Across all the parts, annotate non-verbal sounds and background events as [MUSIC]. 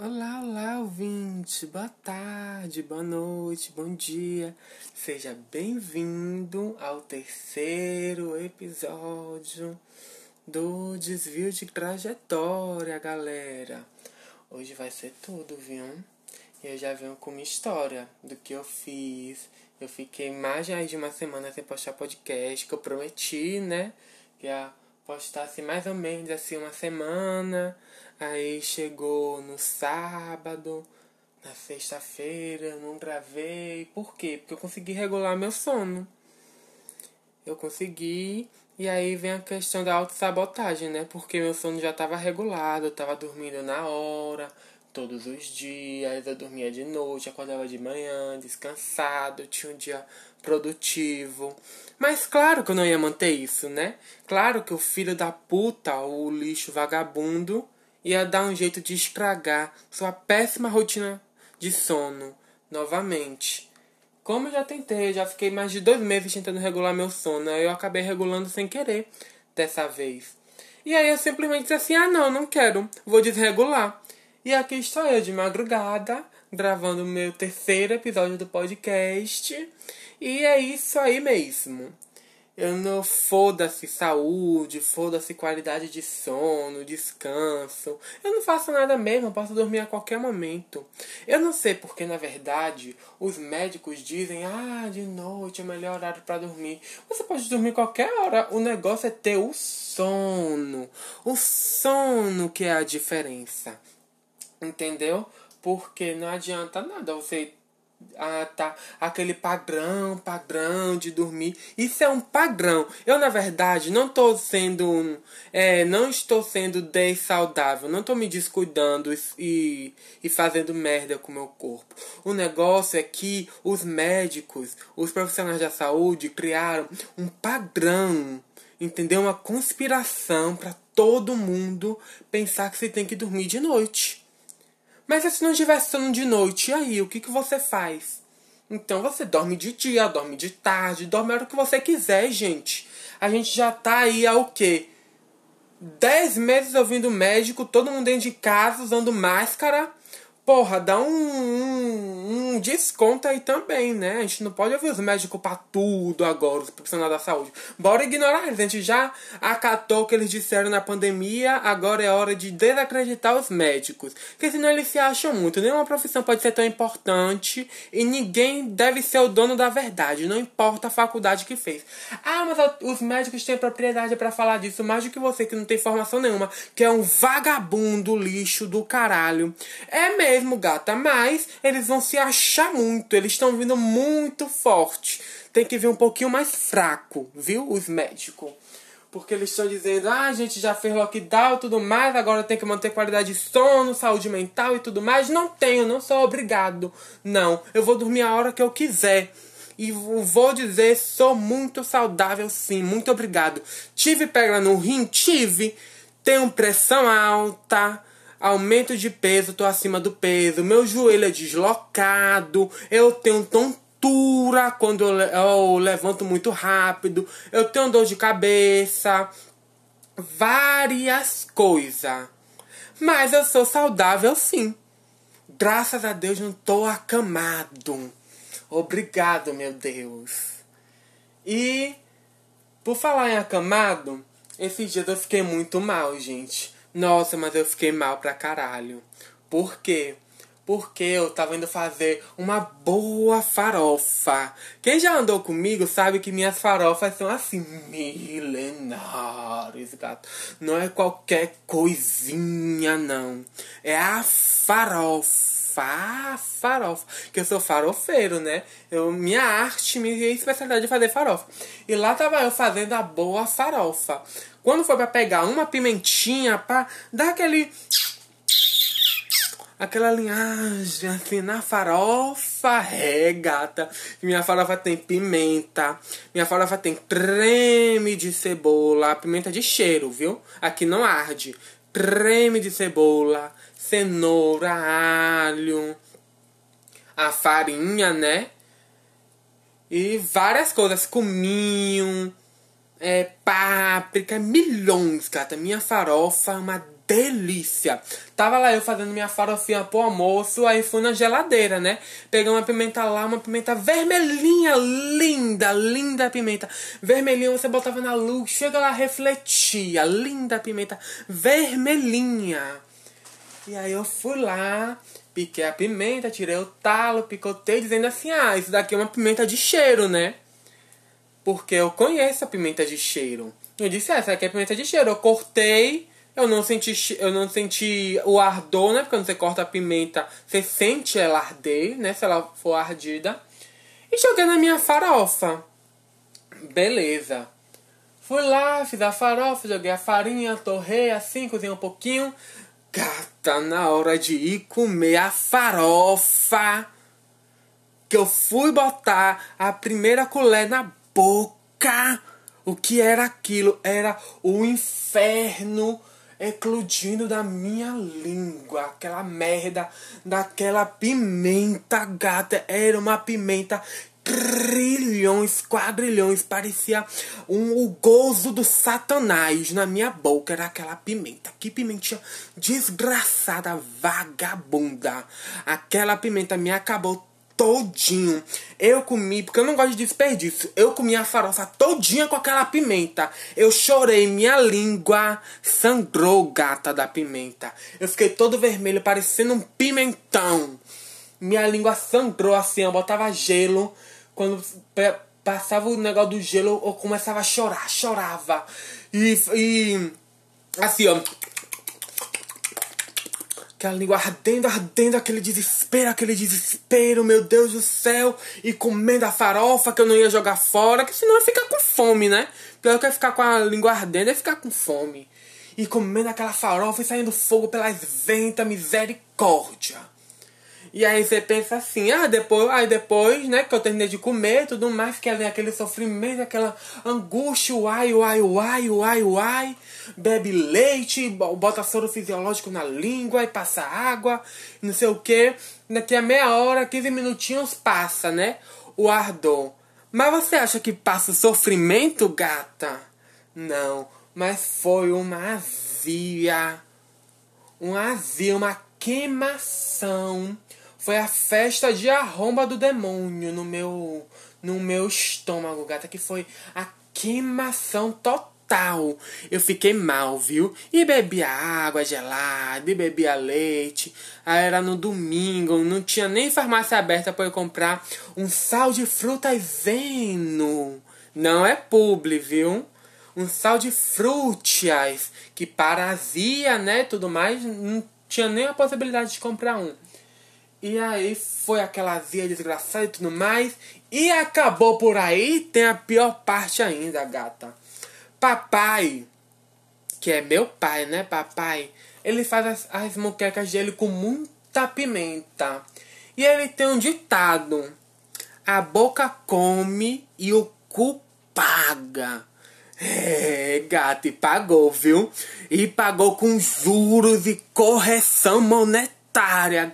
Olá, olá, ouvinte. Boa tarde, boa noite, bom dia. Seja bem-vindo ao terceiro episódio do Desvio de Trajetória, galera. Hoje vai ser tudo, viu? Eu já venho com uma história do que eu fiz. Eu fiquei mais de uma semana sem postar podcast, que eu prometi, né? Que ia postar assim mais ou menos assim uma semana. Aí chegou no sábado, na sexta-feira, não gravei. Por quê? Porque eu consegui regular meu sono. Eu consegui. E aí vem a questão da autossabotagem, né? Porque meu sono já estava regulado, eu estava dormindo na hora, todos os dias, eu dormia de noite, acordava de manhã, descansado, tinha um dia produtivo. Mas claro que eu não ia manter isso, né? Claro que o filho da puta, o lixo vagabundo, ia dar um jeito de estragar sua péssima rotina de sono novamente. Como eu já tentei, já fiquei mais de dois meses tentando regular meu sono, aí eu acabei regulando sem querer dessa vez. E aí eu simplesmente disse assim: ah, não, não quero, vou desregular. E aqui estou eu de madrugada, gravando o meu terceiro episódio do podcast. E é isso aí mesmo. Eu não foda-se saúde, foda-se qualidade de sono, descanso. Eu não faço nada mesmo, eu posso dormir a qualquer momento. Eu não sei porque, na verdade, os médicos dizem: ah, de noite é o melhor horário para dormir. Você pode dormir qualquer hora, o negócio é ter o sono. O sono que é a diferença. Entendeu? Porque não adianta nada você ah, tá. Aquele padrão, padrão de dormir. Isso é um padrão. Eu, na verdade, não tô sendo. É, não estou sendo saudável Não tô me descuidando e, e fazendo merda com o meu corpo. O negócio é que os médicos, os profissionais da saúde criaram um padrão. Entendeu? Uma conspiração para todo mundo pensar que você tem que dormir de noite. Mas se não estiver sono de noite, e aí? O que, que você faz? Então você dorme de dia, dorme de tarde, dorme a hora que você quiser, gente. A gente já tá aí há o quê? 10 meses ouvindo médico, todo mundo dentro de casa usando máscara porra, dá um, um, um, desconto aí também, né? A gente não pode ouvir os médicos pra tudo agora, os profissionais da saúde. Bora ignorar eles. A gente já acatou o que eles disseram na pandemia, agora é hora de desacreditar os médicos. Porque senão eles se acham muito. Nenhuma profissão pode ser tão importante e ninguém deve ser o dono da verdade, não importa a faculdade que fez. Ah, mas os médicos têm propriedade para falar disso mais do que você que não tem formação nenhuma, que é um vagabundo lixo do caralho. É mesmo mesmo, gata, mas eles vão se achar muito, eles estão vindo muito forte. Tem que vir um pouquinho mais fraco, viu? Os médicos. Porque eles estão dizendo, ah, a gente já fez lockdown e tudo mais, agora tem que manter qualidade de sono, saúde mental e tudo mais. Não tenho, não sou obrigado. Não, eu vou dormir a hora que eu quiser. E vou dizer, sou muito saudável sim, muito obrigado. Tive pedra no rim? Tive. Tenho pressão alta aumento de peso, tô acima do peso, meu joelho é deslocado, eu tenho tontura quando eu, levanto muito rápido, eu tenho dor de cabeça, várias coisas. Mas eu sou saudável sim. Graças a Deus não tô acamado. Obrigado, meu Deus. E por falar em acamado, esses dias eu fiquei muito mal, gente. Nossa, mas eu fiquei mal pra caralho. Por quê? Porque eu tava indo fazer uma boa farofa. Quem já andou comigo sabe que minhas farofas são assim, milenares, gato. Não é qualquer coisinha, não. É a farofa. Farofa. Que eu sou farofeiro, né? Eu, minha arte, minha especialidade é fazer farofa. E lá tava eu fazendo a boa farofa. Quando foi para pegar uma pimentinha para dar aquele aquela linhagem assim na farofa, é gata. Minha farofa tem pimenta, minha farofa tem creme de cebola, pimenta de cheiro, viu? Aqui não arde. Creme de cebola, cenoura, alho, a farinha, né? E várias coisas, cominho, é, páprica, milhões, gata. Minha farofa é uma delícia. Tava lá eu fazendo minha farofinha pro almoço, aí fui na geladeira, né? Peguei uma pimenta lá, uma pimenta vermelhinha, linda, linda pimenta. Vermelhinha você botava na luz, chega lá, refletia. Linda pimenta vermelhinha. E aí eu fui lá, piquei a pimenta, tirei o talo, picotei, dizendo assim: ah, isso daqui é uma pimenta de cheiro, né? Porque eu conheço a pimenta de cheiro. Eu disse, essa aqui é pimenta de cheiro. Eu cortei, eu não senti, eu não senti o ardor, né? Porque quando você corta a pimenta, você sente ela arder, né? Se ela for ardida. E joguei na minha farofa. Beleza. Fui lá, fiz a farofa, joguei a farinha, torrei assim, cozinhei um pouquinho. Gata, na hora de ir comer a farofa, que eu fui botar a primeira colher na boca o que era aquilo? Era o inferno eclodindo da minha língua. Aquela merda daquela pimenta gata. Era uma pimenta trilhões, quadrilhões. Parecia um, o gozo do satanás na minha boca. Era aquela pimenta. Que pimentinha desgraçada, vagabunda. Aquela pimenta me acabou todinho. Eu comi, porque eu não gosto de desperdício. Eu comi a farofa todinha com aquela pimenta. Eu chorei, minha língua sangrou, gata da pimenta. Eu fiquei todo vermelho, parecendo um pimentão. Minha língua sangrou assim, eu botava gelo. Quando passava o negócio do gelo, eu começava a chorar, chorava. E, e assim, ó Aquela língua ardendo, ardendo, aquele desespero, aquele desespero, meu Deus do céu. E comendo a farofa que eu não ia jogar fora, que senão ia ficar com fome, né? Pior que ia ficar com a língua ardendo, ia ficar com fome. E comendo aquela farofa e saindo fogo pelas ventas, misericórdia. E aí você pensa assim, ah, depois, aí depois, né, que eu terminei de comer tudo mais, que vem aquele sofrimento, aquela angústia, uai, uai, uai, uai, uai, bebe leite, bota soro fisiológico na língua e passa água, não sei o que. Daqui a meia hora, 15 minutinhos passa, né? O ardor. Mas você acha que passa o sofrimento, gata? Não, mas foi uma azia. Um azia, uma queimação foi a festa de arromba do demônio no meu no meu estômago, gata, que foi a queimação total. Eu fiquei mal, viu? E bebia água gelada, e bebia leite. Aí era no domingo, não tinha nem farmácia aberta para eu comprar um sal de frutas zeno. Não é publi, viu? Um sal de frutas que parazia, né, tudo mais, não tinha nem a possibilidade de comprar um. E aí foi aquela azia desgraçada e tudo mais. E acabou por aí. Tem a pior parte ainda, gata. Papai, que é meu pai, né, papai? Ele faz as, as moquecas dele com muita pimenta. E ele tem um ditado: A boca come e o cu paga. É, gato, e pagou, viu? E pagou com juros e correção monetária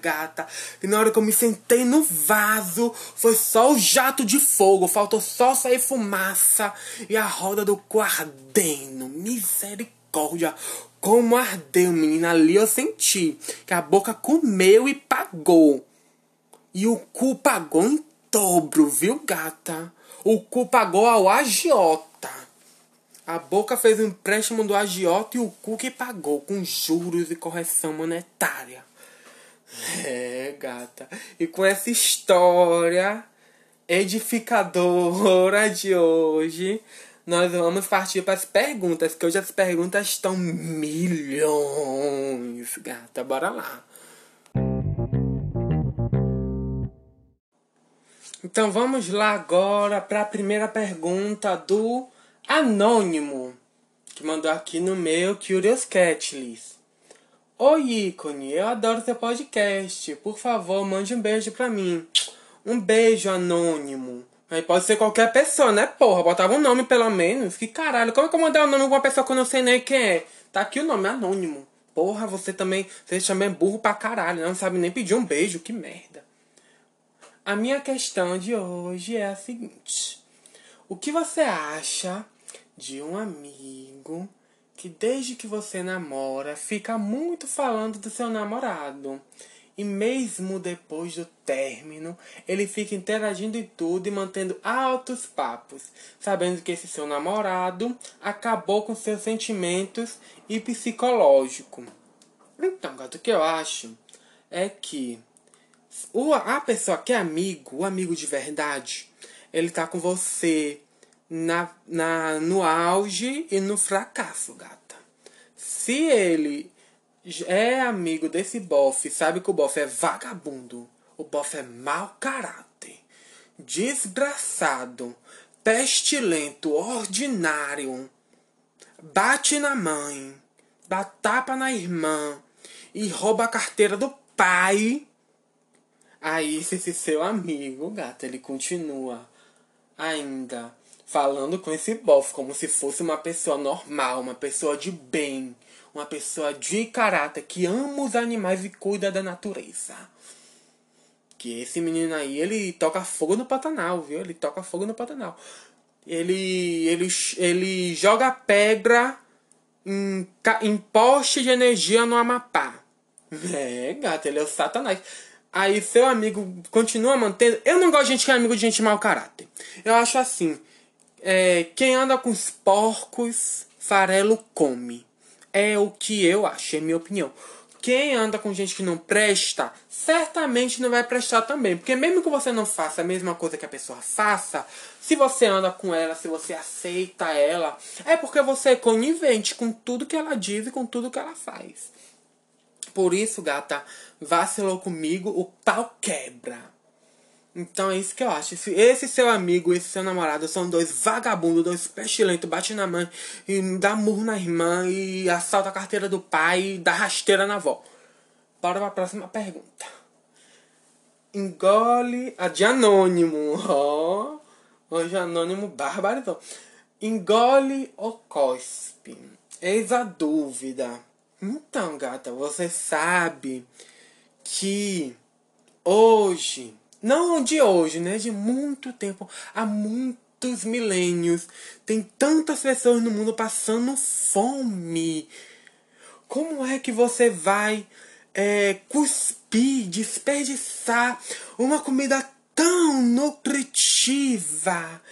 gata. E na hora que eu me sentei no vaso, foi só o jato de fogo. Faltou só sair fumaça e a roda do cu ardendo. Misericórdia. Como ardeu, menina. Ali eu senti que a boca comeu e pagou. E o cu pagou em dobro, viu, gata? O cu pagou ao agiota. A boca fez o empréstimo do agiota e o cu que pagou, com juros e correção monetária. É, gata. E com essa história edificadora de hoje, nós vamos partir para as perguntas, que hoje as perguntas estão milhões, gata. Bora lá. Então vamos lá agora para a primeira pergunta do Anônimo, que mandou aqui no meu Curious Cat List. Oi, ícone, eu adoro seu podcast. Por favor, mande um beijo pra mim. Um beijo anônimo. Aí pode ser qualquer pessoa, né, porra? Botava um nome pelo menos. Que caralho, como é que eu mandar o um nome pra uma pessoa que eu não sei nem quem é? Tá aqui o nome, anônimo. Porra, você também. Você também é burro pra caralho, não sabe nem pedir um beijo, que merda. A minha questão de hoje é a seguinte: O que você acha de um amigo que desde que você namora, fica muito falando do seu namorado. E mesmo depois do término, ele fica interagindo em tudo e mantendo altos papos, sabendo que esse seu namorado acabou com seus sentimentos e psicológico. Então, gato, o que eu acho é que o, a pessoa que é amigo, o amigo de verdade, ele tá com você na, na, no auge e no fracasso, gata. Se ele é amigo desse bofe, sabe que o bofe é vagabundo, o bofe é mau caráter, desgraçado, pestilento, ordinário, bate na mãe, dá tapa na irmã. E rouba a carteira do pai. Aí esse seu amigo, gata, ele continua ainda falando com esse bofe como se fosse uma pessoa normal, uma pessoa de bem, uma pessoa de caráter que ama os animais e cuida da natureza. Que esse menino aí, ele toca fogo no Pantanal, viu? Ele toca fogo no Pantanal. Ele, ele, ele joga pedra em, em poste de energia no Amapá. [LAUGHS] É, gato, ele é o satanás. Aí seu amigo continua mantendo. Eu não gosto de gente que é amigo de gente mau caráter. Eu acho assim. É, quem anda com os porcos, farelo come. É o que eu acho, é minha opinião. Quem anda com gente que não presta, certamente não vai prestar também. Porque mesmo que você não faça a mesma coisa que a pessoa faça, se você anda com ela, se você aceita ela, é porque você é conivente com tudo que ela diz e com tudo que ela faz. Por isso, gata, vacilou comigo, o pau quebra. Então é isso que eu acho. Esse seu amigo, esse seu namorado são dois vagabundos, dois pestilentos, bate na mãe e dá murro na irmã e assalta a carteira do pai e dá rasteira na avó. Bora pra próxima pergunta. Engole a de anônimo. Oh, hoje anônimo. Então. Engole ou cospe? Eis a dúvida. Então, gata, você sabe que hoje não de hoje, né? De muito tempo. Há muitos milênios. Tem tantas pessoas no mundo passando fome. Como é que você vai é, cuspir, desperdiçar uma comida tão nutritiva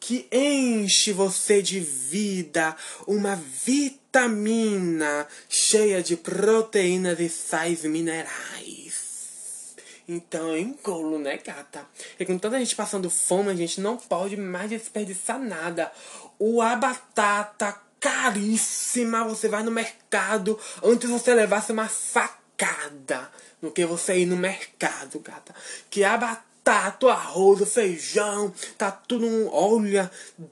que enche você de vida, uma vitamina cheia de proteínas e sais minerais? Então eu engulo, né, gata? E com tanta gente passando fome, a gente não pode mais desperdiçar nada. O a batata caríssima, você vai no mercado, antes você levasse uma facada no que você ir no mercado, gata. Que a batata, o arroz, feijão, tá tudo. Olha,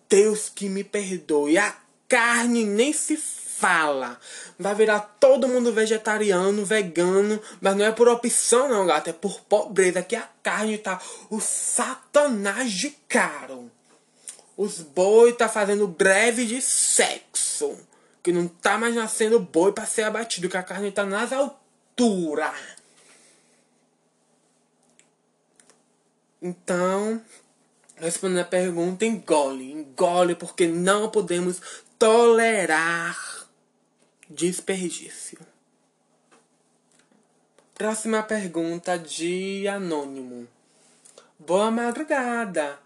Deus que me perdoe. A carne nem se fala. Vai virar todo mundo vegetariano, vegano, mas não é por opção não, gato, é por pobreza que a carne tá o satanás de caro. Os boi tá fazendo greve de sexo, que não tá mais nascendo boi para ser abatido, que a carne tá nas alturas. Então, respondendo a pergunta, engole, engole, porque não podemos tolerar Desperdício. Próxima pergunta de Anônimo. Boa madrugada!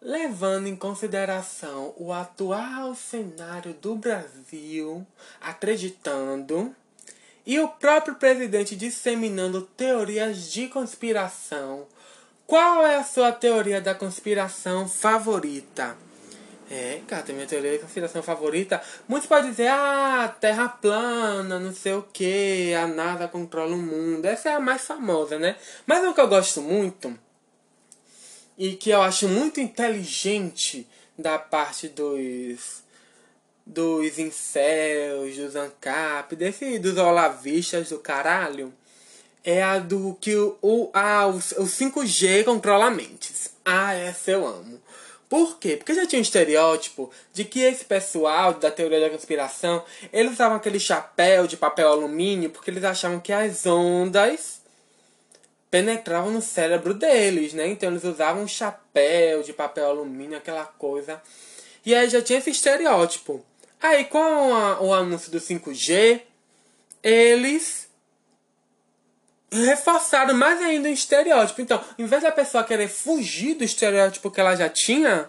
Levando em consideração o atual cenário do Brasil, acreditando, e o próprio presidente disseminando teorias de conspiração, qual é a sua teoria da conspiração favorita? É, tem minha teoria de conspiração favorita. Muitos podem dizer, ah, terra plana, não sei o que, a NASA controla o mundo. Essa é a mais famosa, né? Mas o que eu gosto muito, e que eu acho muito inteligente da parte dos dos incels, dos ANCAP, desse, dos olavistas do caralho, é a do que o, o, ah, o, o 5G controla mentes. Ah, essa eu amo. Por quê? Porque já tinha um estereótipo de que esse pessoal da teoria da conspiração, eles usavam aquele chapéu de papel alumínio porque eles achavam que as ondas penetravam no cérebro deles, né? Então eles usavam um chapéu de papel alumínio, aquela coisa. E aí já tinha esse estereótipo. Aí com o anúncio do 5G, eles reforçaram mais ainda o estereótipo. Então, em vez da pessoa querer fugir do estereótipo que ela já tinha,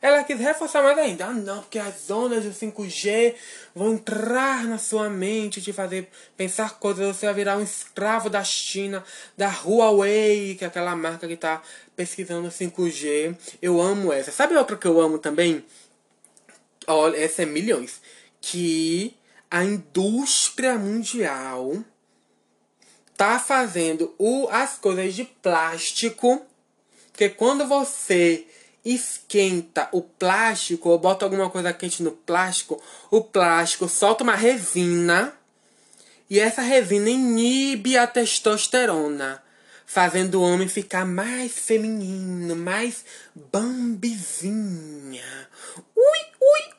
ela quis reforçar mais ainda. Ah, não, porque as ondas do 5G vão entrar na sua mente, te fazer pensar coisas. Você vai virar um escravo da China, da Huawei, que é aquela marca que está pesquisando 5G. Eu amo essa. Sabe outra que eu amo também? Olha, essa é milhões. Que a indústria mundial tá fazendo o, as coisas de plástico. Porque quando você esquenta o plástico ou bota alguma coisa quente no plástico, o plástico solta uma resina e essa resina inibe a testosterona, fazendo o homem ficar mais feminino, mais bambizinha. Ui, ui.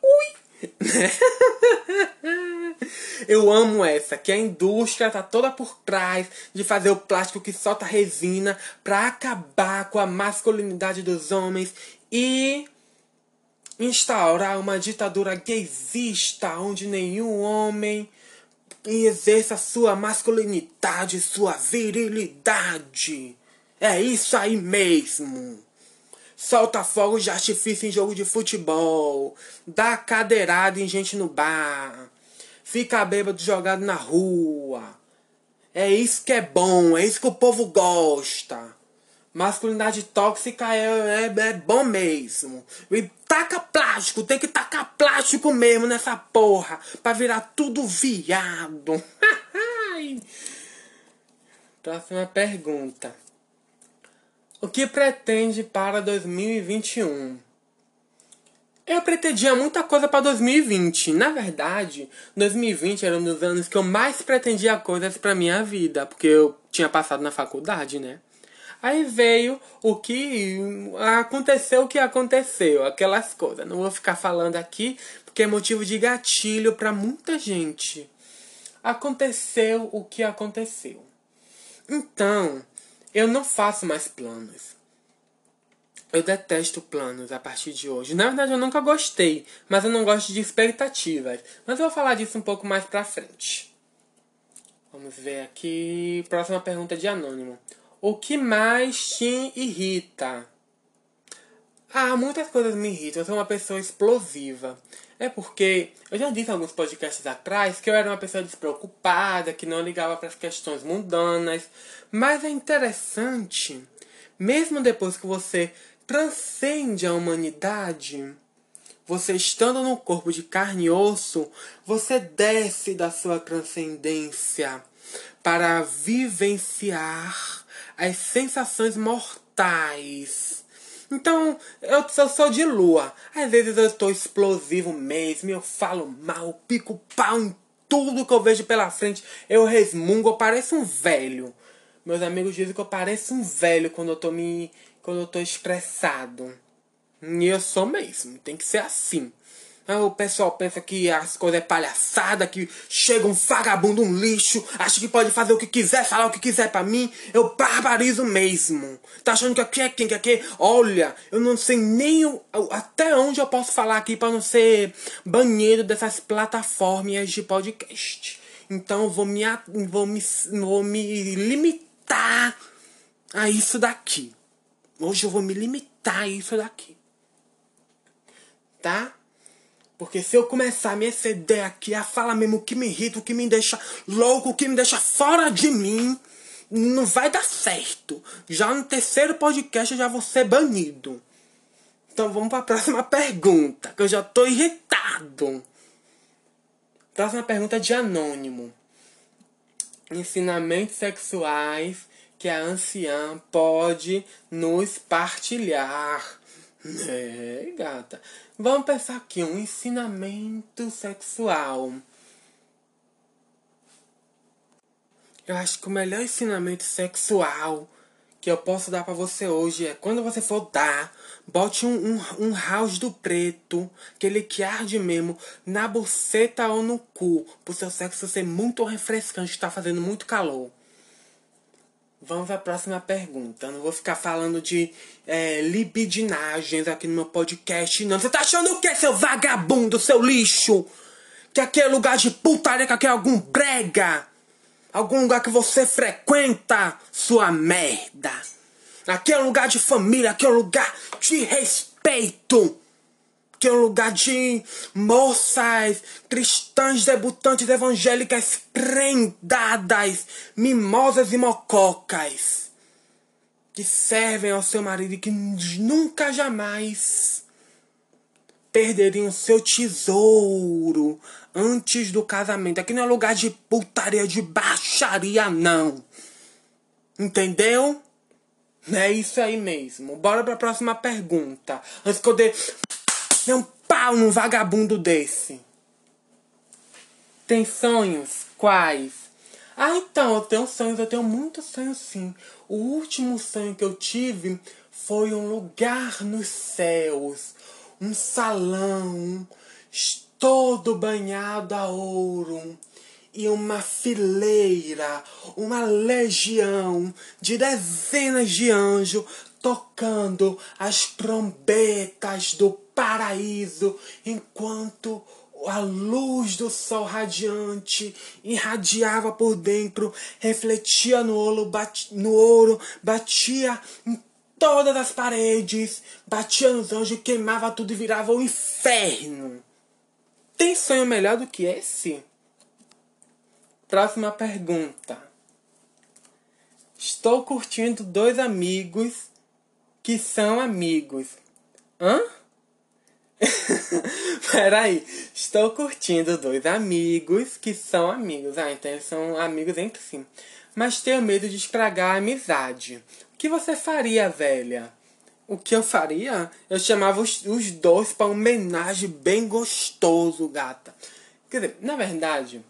[LAUGHS] Eu amo essa, que a indústria tá toda por trás de fazer o plástico que solta resina para acabar com a masculinidade dos homens e instaurar uma ditadura gaysista onde nenhum homem exerça sua masculinidade, sua virilidade. É isso aí mesmo. Solta fogos de artifício em jogo de futebol. Dá cadeirada em gente no bar. Fica bêbado jogado na rua. É isso que é bom, é isso que o povo gosta. Masculinidade tóxica é, é, é bom mesmo. E taca plástico, tem que tacar plástico mesmo nessa porra. Pra virar tudo viado. [LAUGHS] Próxima pergunta. O que pretende para 2021? Eu pretendia muita coisa para 2020. Na verdade, 2020 era um dos anos que eu mais pretendia coisas para minha vida, porque eu tinha passado na faculdade, né? Aí veio o que aconteceu, o que aconteceu, aquelas coisas. Não vou ficar falando aqui porque é motivo de gatilho para muita gente. Aconteceu o que aconteceu. Então, eu não faço mais planos. Eu detesto planos a partir de hoje. Na verdade, eu nunca gostei, mas eu não gosto de expectativas. Mas eu vou falar disso um pouco mais pra frente. Vamos ver aqui. Próxima pergunta de anônimo. O que mais te irrita? Ah, muitas coisas me irritam. Eu sou uma pessoa explosiva. É porque eu já disse em alguns podcasts atrás que eu era uma pessoa despreocupada, que não ligava para as questões mundanas. Mas é interessante, mesmo depois que você transcende a humanidade, você estando no corpo de carne e osso, você desce da sua transcendência para vivenciar as sensações mortais. Então, eu, eu sou de lua. Às vezes eu estou explosivo mesmo, eu falo mal, pico pau em tudo que eu vejo pela frente. Eu resmungo, eu pareço um velho. Meus amigos dizem que eu pareço um velho quando eu tô me. quando eu tô estressado. E eu sou mesmo, tem que ser assim. Ah, o pessoal pensa que as coisas é palhaçada, que chega um vagabundo, um lixo, acha que pode fazer o que quiser, falar o que quiser pra mim. Eu barbarizo mesmo. Tá achando que aqui é quem que aqui? Olha, eu não sei nem o, até onde eu posso falar aqui pra não ser banheiro dessas plataformas de podcast. Então vou me, vou me, vou me limitar a isso daqui. Hoje eu vou me limitar a isso daqui. Tá? Porque se eu começar a me exceder aqui, a falar mesmo o que me irrita, o que me deixa louco, o que me deixa fora de mim, não vai dar certo. Já no terceiro podcast eu já vou ser banido. Então vamos para a próxima pergunta, que eu já tô irritado. Próxima pergunta é de anônimo. Ensinamentos sexuais que a anciã pode nos partilhar. É, gata. Vamos pensar aqui, um ensinamento sexual. Eu acho que o melhor ensinamento sexual que eu posso dar para você hoje é quando você for dar, bote um, um, um house do preto, aquele que arde mesmo, na buceta ou no cu, pro seu sexo ser muito refrescante, está fazendo muito calor. Vamos à próxima pergunta. Eu não vou ficar falando de é, libidinagens aqui no meu podcast, não. Você tá achando o que, seu vagabundo, seu lixo? Que aqui é lugar de putaria, que aqui é algum brega. Algum lugar que você frequenta, sua merda. Aqui é lugar de família, aqui é lugar de respeito. Que é um lugar de moças cristãs debutantes evangélicas prendadas, mimosas e mococas. Que servem ao seu marido e que nunca jamais perderiam seu tesouro antes do casamento. Aqui não é lugar de putaria, de baixaria, não. Entendeu? É isso aí mesmo. Bora pra próxima pergunta. Antes que eu dê um pau num vagabundo desse. Tem sonhos? Quais? Ah, então, eu tenho sonhos, eu tenho muitos sonhos sim. O último sonho que eu tive foi um lugar nos céus, um salão todo banhado a ouro e uma fileira, uma legião de dezenas de anjos tocando as trombetas do paraíso enquanto a luz do sol radiante irradiava por dentro, refletia no ouro, bat, no ouro batia em todas as paredes, batia nos anjos, queimava tudo e virava o inferno. Tem sonho melhor do que esse? Próxima pergunta. Estou curtindo dois amigos que são amigos. Hã? Peraí. Estou curtindo dois amigos que são amigos. Ah, então eles são amigos entre si. Mas tenho medo de estragar a amizade. O que você faria, velha? O que eu faria? Eu chamava os, os dois para um homenagem bem gostoso, gata. Quer dizer, na verdade,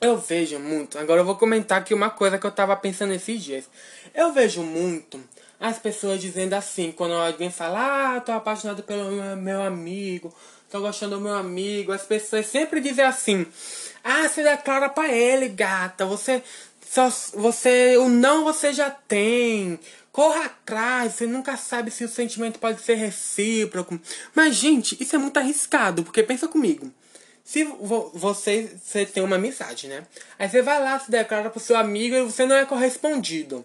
eu vejo muito. Agora eu vou comentar aqui uma coisa que eu tava pensando esses dias. Eu vejo muito as pessoas dizendo assim, quando alguém fala, ah, tô apaixonado pelo meu amigo, tô gostando do meu amigo, as pessoas sempre dizem assim, ah, você declara pra ele, gata, você. Só, você. O não você já tem. Corra atrás, você nunca sabe se o sentimento pode ser recíproco. Mas, gente, isso é muito arriscado, porque pensa comigo. Se você, você tem uma amizade, né? Aí você vai lá, se declara pro seu amigo e você não é correspondido.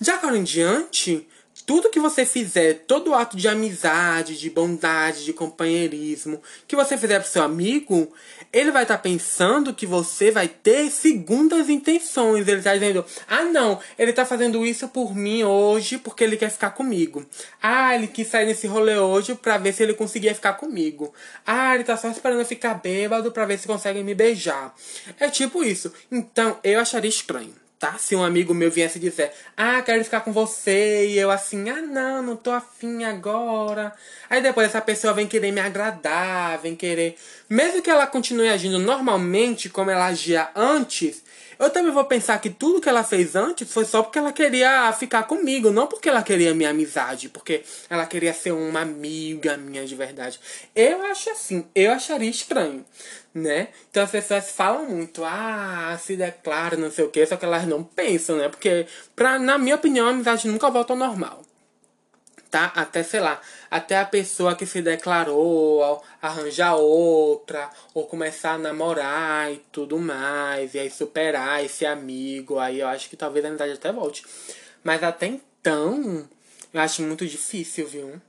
De agora em diante, tudo que você fizer, todo ato de amizade, de bondade, de companheirismo que você fizer pro seu amigo, ele vai estar tá pensando que você vai ter segundas intenções. Ele tá dizendo: "Ah, não, ele tá fazendo isso por mim hoje porque ele quer ficar comigo. Ah, ele quis sair nesse rolê hoje para ver se ele conseguia ficar comigo. Ah, ele tá só esperando eu ficar bêbado para ver se consegue me beijar." É tipo isso. Então, eu acharia estranho tá? Se um amigo meu viesse dizer, ah, quero ficar com você, e eu assim, ah, não, não tô afim agora. Aí depois essa pessoa vem querer me agradar, vem querer. Mesmo que ela continue agindo normalmente como ela agia antes, eu também vou pensar que tudo que ela fez antes foi só porque ela queria ficar comigo, não porque ela queria minha amizade, porque ela queria ser uma amiga minha de verdade. Eu acho assim, eu acharia estranho, né? Então as pessoas falam muito, ah, se declara, não sei o que, só que elas não pensam, né? Porque, pra, na minha opinião, a amizade nunca volta ao normal tá? Até, sei lá, até a pessoa que se declarou arranjar outra, ou começar a namorar e tudo mais, e aí superar esse amigo, aí eu acho que talvez a amizade até volte. Mas até então, eu acho muito difícil, viu?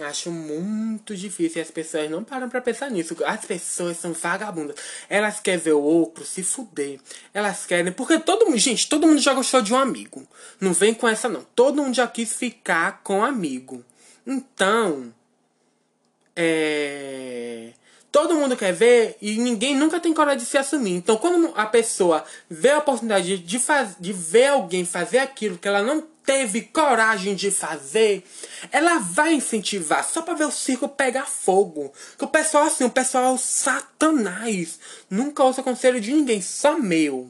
Acho muito difícil e as pessoas não param pra pensar nisso. As pessoas são vagabundas. Elas querem ver o outro se fuder. Elas querem. Porque todo mundo. Gente, todo mundo já gostou de um amigo. Não vem com essa, não. Todo mundo já quis ficar com um amigo. Então. É. Todo mundo quer ver e ninguém nunca tem coragem de se assumir. Então, quando a pessoa vê a oportunidade de, faz, de ver alguém fazer aquilo que ela não teve coragem de fazer, ela vai incentivar só para ver o circo pegar fogo. Que o pessoal assim, o pessoal satanás, nunca ouça conselho de ninguém, só meu.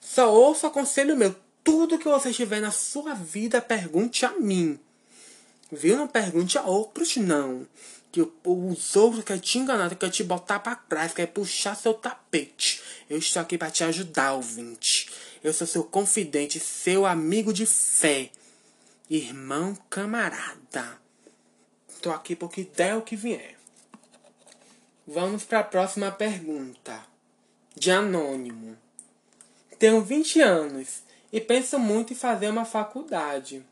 Só ouça conselho meu. Tudo que você tiver na sua vida, pergunte a mim. Viu? Não pergunte a outros, não. Que os outros querem te enganar, querem te botar para trás, querem puxar seu tapete. Eu estou aqui para te ajudar, ouvinte. Eu sou seu confidente, seu amigo de fé. Irmão camarada. Tô aqui porque der o que vier. Vamos para a próxima pergunta. De anônimo. Tenho 20 anos e penso muito em fazer uma faculdade.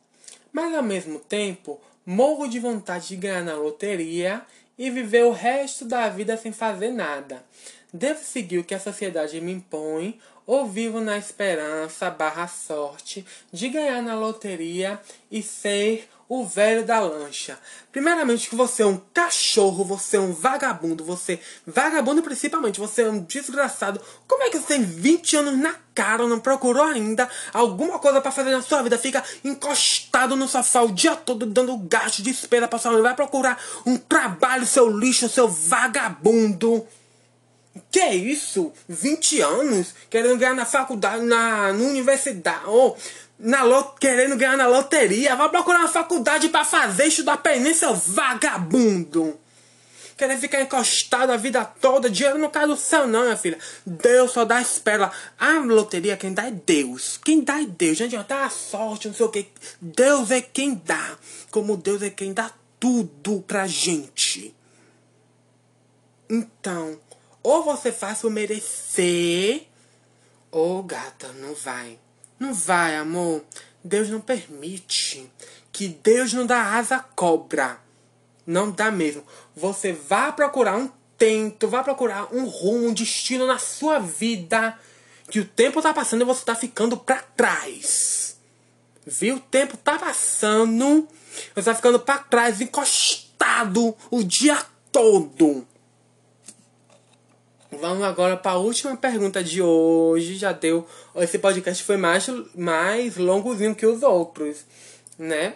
Mas ao mesmo tempo, morro de vontade de ganhar na loteria e viver o resto da vida sem fazer nada. Devo seguir o que a sociedade me impõe ou vivo na esperança barra sorte de ganhar na loteria e ser o velho da lancha. Primeiramente que você é um cachorro, você é um vagabundo, você vagabundo principalmente, você é um desgraçado. Como é que você tem 20 anos na cara, não procurou ainda alguma coisa para fazer na sua vida? Fica encostado no sofá o dia todo dando gasto de espera para sua mãe. Vai procurar um trabalho, seu lixo, seu vagabundo. Que é isso? 20 anos querendo ganhar na faculdade, na, na universidade, ou na lot, querendo ganhar na loteria. Vai procurar uma faculdade para fazer estudar seu vagabundo. Querer ficar encostado a vida toda, dinheiro não cai do céu, não, minha filha. Deus só dá espera. A loteria, quem dá é Deus. Quem dá é Deus. Gente, até a sorte, não sei o que. Deus é quem dá. Como Deus é quem dá tudo pra gente. Então, ou você faz o merecer, ou gata, não vai. Não vai, amor. Deus não permite. Que Deus não dá asa à cobra. Não dá mesmo. Você vai procurar um tento, vai procurar um rumo, um destino na sua vida. Que o tempo tá passando e você tá ficando pra trás. Viu? O tempo tá passando. Você tá ficando pra trás, encostado o dia todo. Vamos agora para a última pergunta de hoje. Já deu. Esse podcast foi mais, mais longozinho que os outros, né?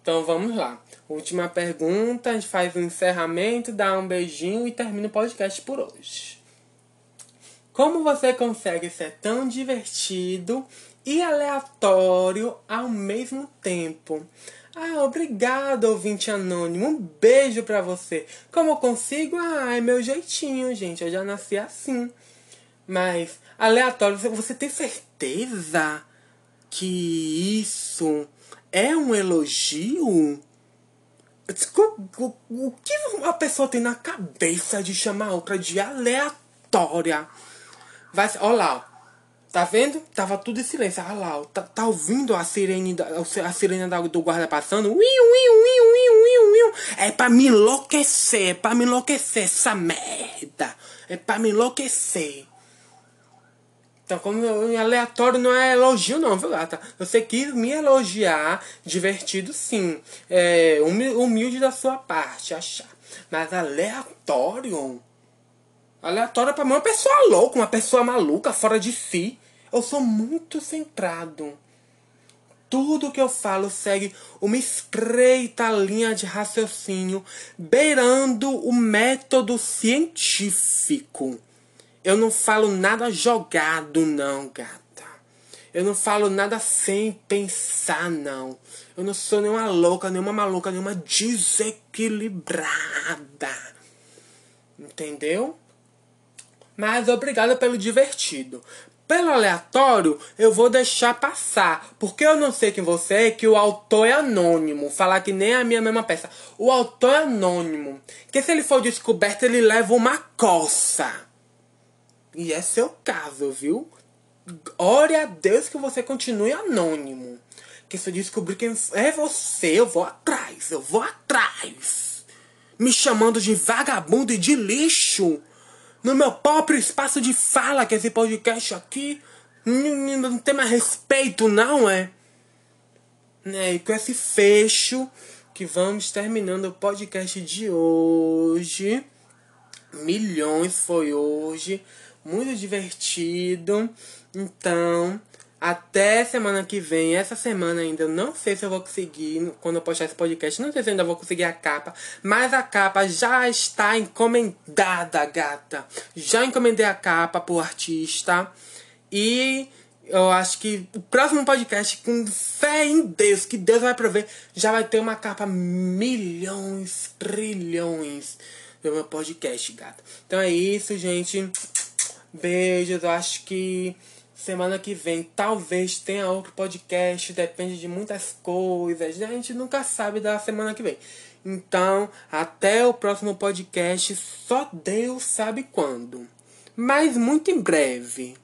Então vamos lá. Última pergunta, a gente faz o um encerramento, dá um beijinho e termina o podcast por hoje. Como você consegue ser tão divertido e aleatório ao mesmo tempo? Ah, obrigado, ouvinte anônimo. Um beijo pra você. Como eu consigo? Ah, é meu jeitinho, gente. Eu já nasci assim. Mas, aleatório, você tem certeza que isso é um elogio? O que uma pessoa tem na cabeça de chamar outra de aleatória? Vai, olha lá, Tá vendo? Tava tudo em silêncio. Ah lá, tá, tá ouvindo a sirene, a sirene da, do guarda passando? Uiu, uiu, uiu, uiu, uiu. É pra me enlouquecer, é pra me enlouquecer essa merda. É pra me enlouquecer. Então, como aleatório não é elogio, não, viu, gata? Você quis me elogiar, divertido sim. É, humilde da sua parte, achar. Mas aleatório. Aleatório pra mim é uma pessoa louca, uma pessoa maluca, fora de si. Eu sou muito centrado. Tudo que eu falo segue uma estreita linha de raciocínio, beirando o método científico. Eu não falo nada jogado, não, gata. Eu não falo nada sem pensar, não. Eu não sou nenhuma louca, nenhuma maluca, nenhuma desequilibrada. Entendeu? Mas obrigado pelo divertido. Pelo aleatório, eu vou deixar passar. Porque eu não sei quem você é, que o autor é anônimo. Falar que nem a minha mesma peça. O autor é anônimo. Que se ele for descoberto, ele leva uma coça. E é seu caso, viu? Ore a Deus que você continue anônimo. Que se eu descobrir quem é você, eu vou atrás. Eu vou atrás. Me chamando de vagabundo e de lixo no meu próprio espaço de fala, que esse podcast aqui não tem mais respeito, não é? Né? E com esse fecho que vamos terminando o podcast de hoje. Milhões foi hoje, muito divertido. Então, até semana que vem. Essa semana ainda eu não sei se eu vou conseguir, quando eu postar esse podcast, não sei se eu ainda vou conseguir a capa. Mas a capa já está encomendada, gata. Já encomendei a capa pro artista. E eu acho que o próximo podcast, com fé em Deus, que Deus vai prover, já vai ter uma capa milhões, trilhões do meu podcast, gata. Então é isso, gente. Beijos. Eu acho que Semana que vem talvez tenha outro podcast, depende de muitas coisas. A gente nunca sabe da semana que vem. Então, até o próximo podcast, só Deus sabe quando. Mas muito em breve.